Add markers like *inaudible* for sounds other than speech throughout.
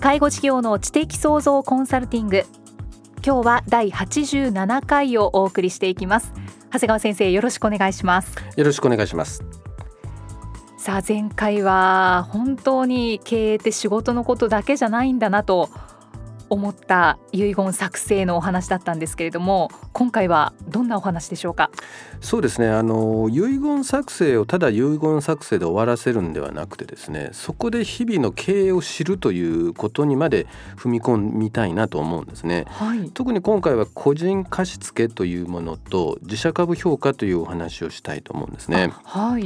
介護事業の知的創造コンサルティング。今日は第87回をお送りしていきます。長谷川先生よろしくお願いします。よろしくお願いします。さあ前回は本当に経営って仕事のことだけじゃないんだなと思った遺言作成のお話だったんですけれども今回はどんなお話でしょうか？そうですね。あの遺言作成をただ遺言作成で終わらせるんではなくてですねそこで日々の経営を知るということにまで踏み込みたいなと思うんですね、はい、特に今回は個人貸付というものと自社株評価というお話をしたいと思うんですね。はい。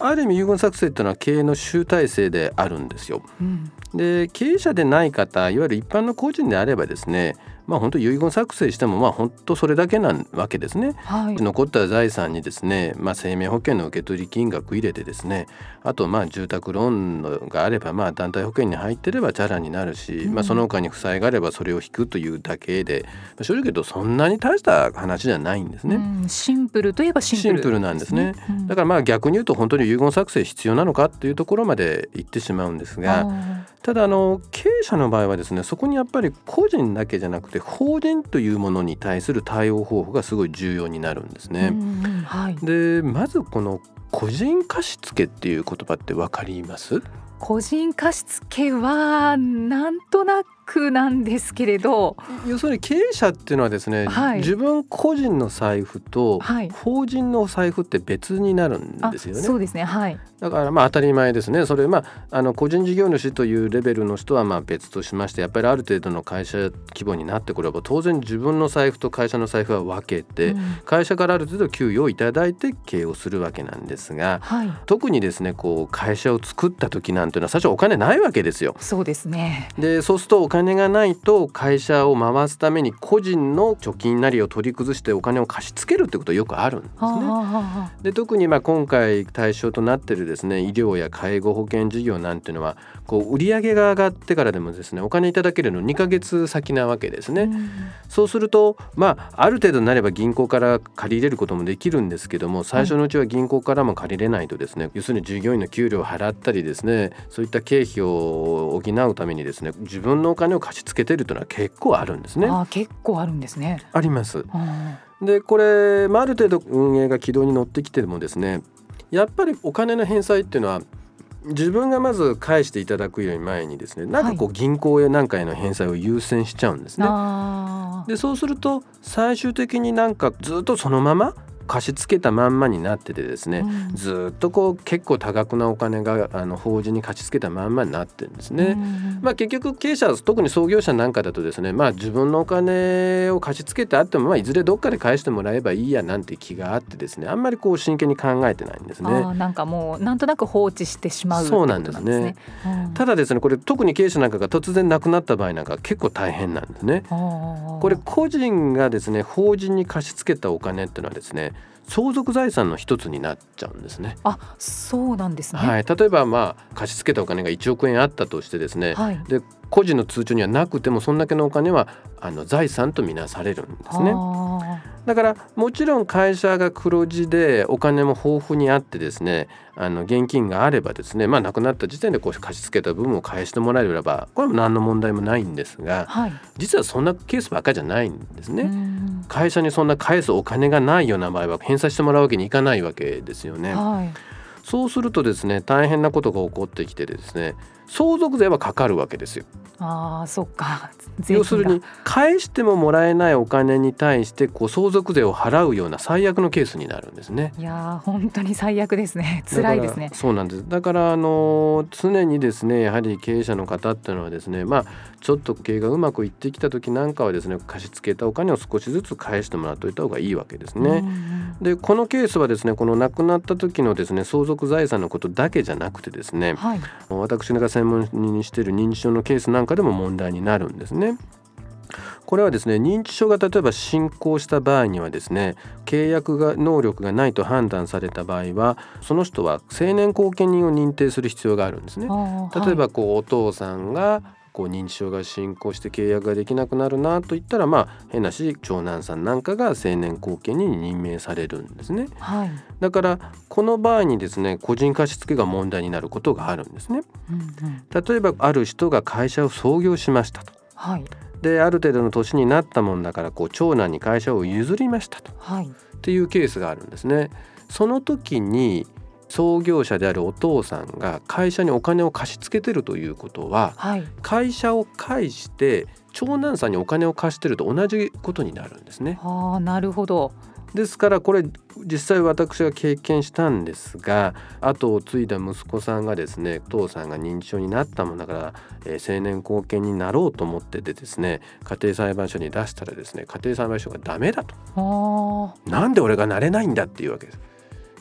ある意味遺言作成っていうのは経営の集大成であるんですよ。うん、で経営者でない方いわゆる一般の個人であればですねまあ本当遺言作成してもまあ本当それだけなわけですね、はい、残った財産にですね、まあ、生命保険の受取金額入れてですねあとまあ住宅ローンがあればまあ団体保険に入ってればチャラになるし、うん、まあ、その他に負債があればそれを引くというだけで正直言うとそんなに大した話じゃないんですね、うん、シンプルといえばシンプル、ね、シンプルなんですね、うん、だからまあ逆に言うと本当に遺言作成必要なのかっていうところまで言ってしまうんですがただあの経営者の場合はですねそこにやっぱり個人だけじゃなくて法人というものに対する対応方法がすごい重要になるんですね。はい、でまずこの個人貸付っていう言葉って分かります？個人貸付はなんとなくなんですけれど。要するに経営者っていうのはですね、はい、自分個人の財布と法人の財布って別になるんですよね。そうですね。はいだからまあ当たり前ですね。それまああの個人事業主というレベルの人はまあ別としましてやっぱりある程度の会社規模になってくれば当然自分の財布と会社の財布は分けて、うん、会社からある程度給与をいただいて経営をするわけなんですが、はい、特にですねこう会社を作った時なんていうのは最初お金ないわけですよ。そうですね。でそうするとお金がないと会社を回すために個人の貯金なりを取り崩してお金を貸し付けるってことはよくあるんですね。はあはあ、で特にまあ今回対象となってるですね医療や介護保険事業なんていうのはこう売上が上がってからでもですねお金いただけるの2ヶ月先なわけですね。うん、そうするとまあある程度になれば銀行から借り入れることもできるんですけども最初のうちは銀行からも借りれないとですね、はい、要するに従業員の給料を払ったりですねそういった経費を補うためにですね自分のお金を貸し付けてるというのは結構あるんですね。あ結構あるんですね。あります。でこれ、まあ、ある程度運営が軌道に乗ってきてもですねやっぱりお金の返済っていうのは自分がまず返していただくより前にですねなんかこう銀行や何かへの返済を優先しちゃうんですね。はい、でそうすると最終的になんかずっとそのまま貸し付けたまんまになっててですね、うん、ずっとこう結構多額なお金があの法人に貸し付けたまんまになってるんですね。うん、まあ、結局経営者特に創業者なんかだとですね、まあ、自分のお金を貸し付けてあっても、まあ、いずれどっかで返してもらえばいいやなんて気があってですねあんまりこう真剣に考えてないんですね。なんかもうなんとなく放置してしまう、ね、そうなんですね。うん、ただですねこれ特に経営者なんかが突然亡くなった場合なんか結構大変なんですね。これ個人がですね法人に貸し付けたお金っていうのはですね相続財産の一つになっちゃうんですね。あそうなんですね、はい、例えばまあ貸し付けたお金が1億円あったとしてですね、はい、で個人の通帳にはなくてもそんだけのお金はあの財産とみなされるんですね。だからもちろん会社が黒字でお金も豊富にあってですねあの現金があればですねまあ亡くなった時点でこう貸し付けた部分を返してもらえればこれも何の問題もないんですが、はい、実はそんなケースばっかりじゃないんですね。会社にそんな返すお金がないような場合は返済してもらうわけにいかないわけですよね。はい、そうするとですね大変なことが起こってきてですね相続税はかかるわけですよ。あそっか *laughs* 要するに返してももらえないお金に対してこう相続税を払うような最悪のケースになるんですね。いや本当に最悪ですね *laughs* 辛いですね。そうなんですだからあの常にですねやはり経営者の方っていうのはですねまあちょっと経営がうまくいってきた時なんかはですね貸し付けたお金を少しずつ返してもらっておいた方がいいわけですね。でこのケースはですねこの亡くなった時のですね相続財産のことだけじゃなくてですね、はい、私が専門にしている認知症のケースなんかでも問題になるんですね。これはですね認知症が例えば進行した場合にはですね契約が能力がないと判断された場合はその人は成年後見人を認定する必要があるんですね。例えばこうお父さんがこう認知症が進行して契約ができなくなるなといったらまあ変なし長男さんなんかが成年後見人に任命されるんですね、はい、だからこの場合にですね個人貸付が問題になることがあるんですね、うんうん、例えばある人が会社を創業しましたと、はい、である程度の年になったもんだからこう長男に会社を譲りましたと、はい、っていうケースがあるんですね。その時に創業者であるお父さんが会社にお金を貸し付けてるということは、はい、会社を介して長男さんにお金を貸してると同じことになるんですね。あなるほどですからこれ実際私が経験したんですが後を継いだ息子さんがですね父さんが認知症になったもんだから、えー、青年後見になろうと思っててですね家庭裁判所に出したらですね家庭裁判所がダメだとなんで俺がなれないんだっていうわけです。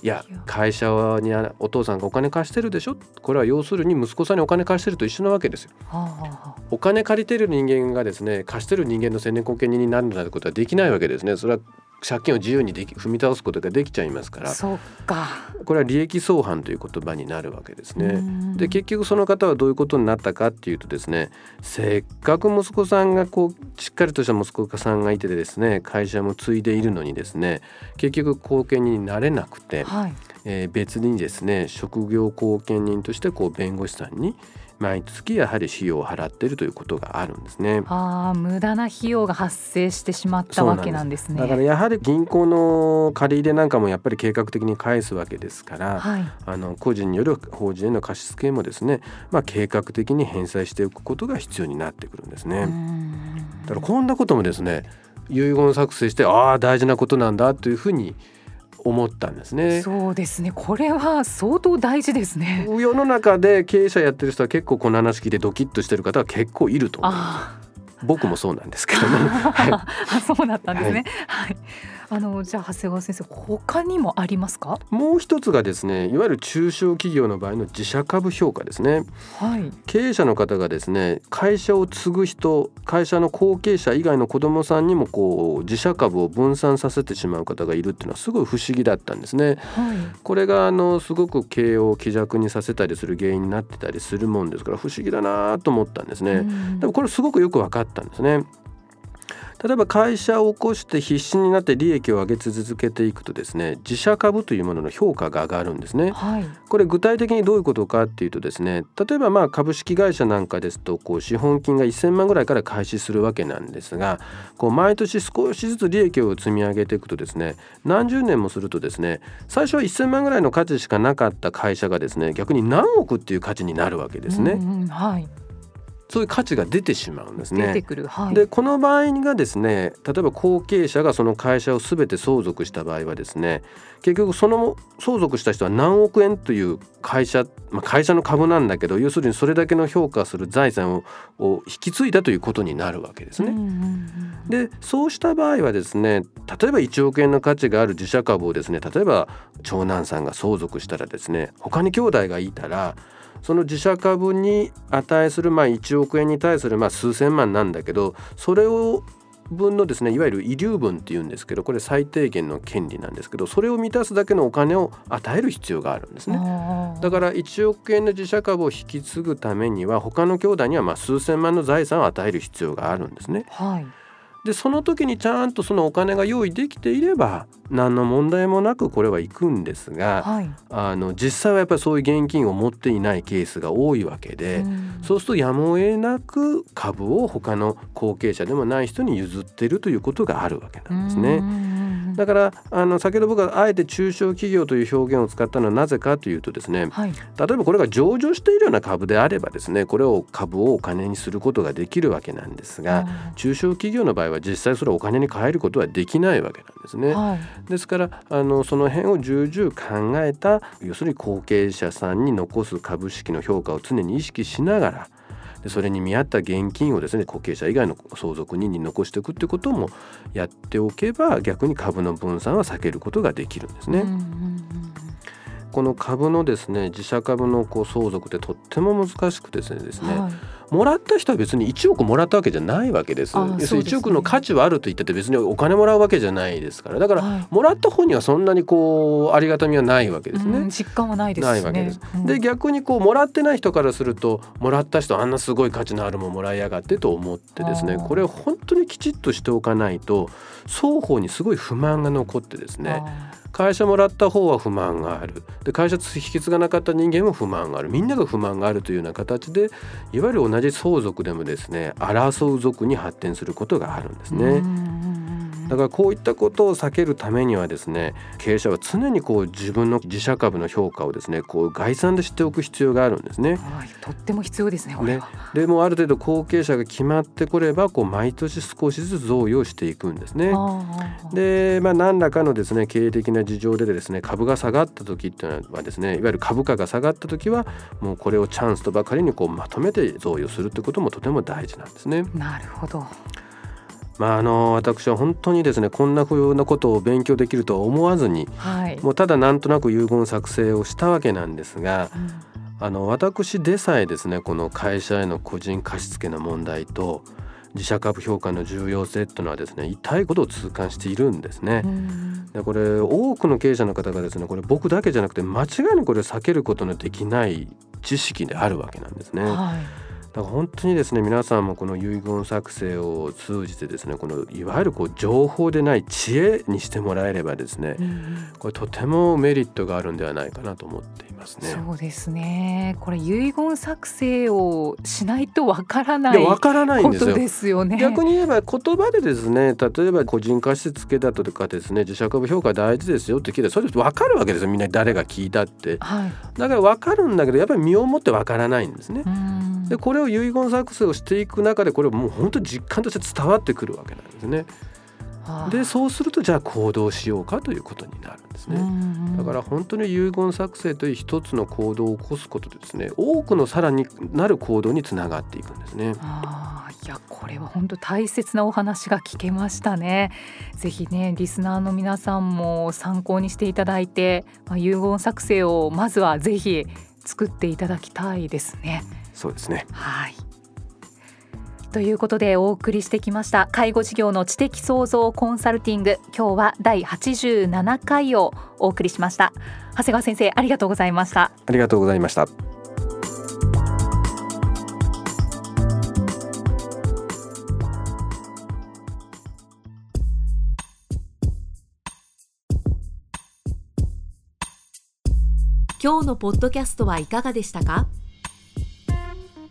いや会社にお父さんがお金貸してるでしょ？これは要するに息子さんにお金貸してると一緒なわけですよ。はあ、お金借りてる人間がですね貸してる人間の青年後見人になるなんてことはできないわけですね。それは借金を自由にでき踏み倒すことができちゃいますからそうか。これは利益相反という言葉になるわけですね。で結局その方はどういうことになったかっていうとですねせっかく息子さんがこうしっかりとした息子さんがいてですね会社も継いでいるのにですね結局後見人になれなくて、はい、えー、別にですね職業後見人としてこう弁護士さんに毎月やはり費用を払っているということがあるんですね。ああ、無駄な費用が発生してしまったわけなんですね。だからやはり銀行の借り入れなんかもやっぱり計画的に返すわけですから、はい、あの個人による法人への貸付もですね、まあ計画的に返済しておくことが必要になってくるんですね。だからこんなこともですね、遺言作成してああ大事なことなんだというふうに思ったんですね。そうですね。これは相当大事ですね。世の中で経営者やってる人は結構この話聞いてドキッとしてる方は結構いると思います。僕もそうなんですけどね。*laughs* はい、あそうだったんですね。はい、はいあのじゃあ長谷川先生他にもありますか？もう一つがですねいわゆる中小企業の場合の自社株評価ですね、はい、経営者の方がですね会社を継ぐ人会社の後継者以外の子どもさんにもこう自社株を分散させてしまう方がいるっていうのはすごい不思議だったんですね、はい、これがあのすごく経営を気弱にさせたりする原因になってたりするもんですから不思議だなと思ったんですね。でもこれすごくよく分かったんですね例えば会社を起こして必死になって利益を上げ続けていくとですね自社株というものの評価が上がるんですね、はい、これ具体的にどういうことかっていうとですね例えばまあ株式会社なんかですとこう資本金が1000万ぐらいから開始するわけなんですがこう毎年少しずつ利益を積み上げていくとですね何十年もするとですね最初は1000万ぐらいの価値しかなかった会社がですね逆に何億っていう価値になるわけですね。うんうん、はいそういう価値が出てしまうんですね。はい、でこの場合がですね例えば後継者がその会社を全て相続した場合はですね結局その相続した人は何億円という会社、まあ、会社の株なんだけど要するにそれだけの評価する財産をを引き継いだということになるわけですね。でそうした場合はですね例えば1億円の価値がある自社株をですね例えば長男さんが相続したらですね他に兄弟がいたらその自社株に値するまあ1億円に対するまあ数千万なんだけどそれを分のですねいわゆる遺留分っていうんですけどこれ最低限の権利なんですけどそれを満たすだけのお金を与える必要があるんですね。だから1億円の自社株を引き継ぐためには他の兄弟にはまあ数千万の財産を与える必要があるんですね。はいでその時にちゃんとそのお金が用意できていれば何の問題もなくこれは行くんですが、はい、あの実際はやっぱりそういう現金を持っていないケースが多いわけで、うそうするとやむを得なく株を他の後継者でもない人に譲っているということがあるわけなんですね。だからあの先ほど僕はあえて中小企業という表現を使ったのはなぜかというとですね、はい、例えばこれが上場しているような株であればですねこれを株をお金にすることができるわけなんですが、中小企業の場合は実際それをお金に変えることはできないわけなんですね。はい、ですからあのその辺を重々考えた要するに後継者さんに残す株式の評価を常に意識しながらでそれに見合った現金をですね後継者以外の相続人に残していくってこともやっておけば逆に株の分散は避けることができるんですね。うんうんうんこの株のですね自社株のこう相続ってとっても難しくてですね、はい、もらった人は別に1億もらったわけじゃないわけです。要するに1億の価値はあると言ってて別にお金もらうわけじゃないですから。だから、はい、もらった方にはそんなにこうありがたみはないわけですね。実感はないです、ね、ないわけです。うん、で逆にこうもらってない人からするともらった人あんなすごい価値のあるもんもらいやがってと思ってですねこれを本当にきちっとしておかないと双方にすごい不満が残ってですね会社もらった方は不満がある。で会社引き継がなかった人間も不満がある。みんなが不満があるというような形でいわゆる同じ相続でもですね争う族に発展することがあるんですね。だからこういったことを避けるためにはですね経営者は常にこう自分の自社株の評価をですねこう概算で知っておく必要があるんですね。はい、とっても必要ですねねでもある程度後継者が決まってこればこう毎年少しずつ贈与していくんですね。で、まあ、何らかのですね経営的な事情でですね株が下がった時っていうのはですねいわゆる株価が下がった時はもうこれをチャンスとばかりにこうまとめて贈与するってこともとても大事なんですね。なるほど。まあ、あの私は本当にですねこんなふうなことを勉強できるとは思わずに、はい、もうただなんとなく遺言作成をしたわけなんですが、うん、あの私でさえですねこの会社への個人貸付の問題と自社株評価の重要性というのはですね痛いことを痛感しているんですね。でこれ多くの経営者の方がですねこれ僕だけじゃなくて間違いにこれ避けることのできない知識であるわけなんですね。はいだから本当にですね皆さんもこの遺言作成を通じてですねこのいわゆるこう情報でない知恵にしてもらえればですね、うん、これとてもメリットがあるんではないかなと思っていますね。そうですね。これ遺言作成をしないとわからないわからないんですよ。ですよね。逆に言えば言葉でですね例えば個人貸付だとかですね自社株評価大事ですよって聞いてそれわかるわけですよ。みんな誰が聞いたって、はい、だからわかるんだけどやっぱり身をもってわからないんですね。でこれを遺言作成をしていく中でこれもう本当に実感として伝わってくるわけなんですね。でそうするとじゃあ行動しようかということになるんですね。だから本当に遺言作成という一つの行動を起こすことでですね多くのさらになる行動につながっていくんですね。あいやこれは本当大切なお話が聞けましたね。ぜひねリスナーの皆さんも参考にしていただいて、まあ、遺言作成をまずはぜひ作っていただきたいですね。そうですね。はい。ということでお送りしてきました介護事業の知的創造コンサルティング。今日は第87回をお送りしました。長谷川先生ありがとうございました。ありがとうございました。今日のポッドキャストはいかがでしたか？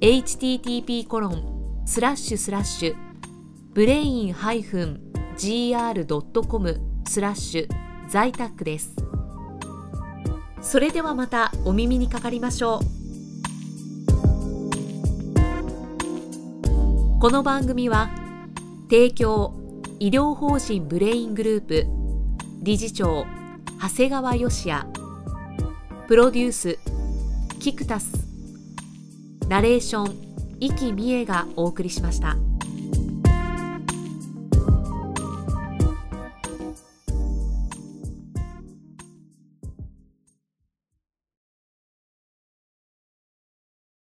http コロンスラッシュスラッシュブレイン -gr.com スラッシュ在宅です。それではまたお耳にかかりましょう。この番組は提供医療法人ブレイングループ理事長長谷川嘉哉。プロデュースキクタスナレーション生きみえがお送りしました。